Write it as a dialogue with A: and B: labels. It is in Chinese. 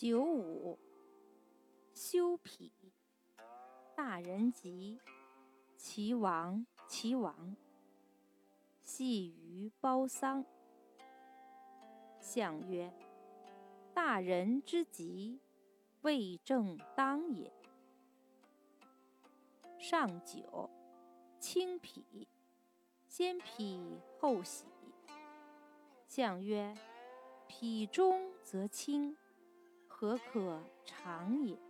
A: 九五，修脾。大人吉，其亡其亡。系于包丧。象曰：大人之吉，未正当也。上九，清脾。先脾后喜。象曰：脾中则清，何可长也？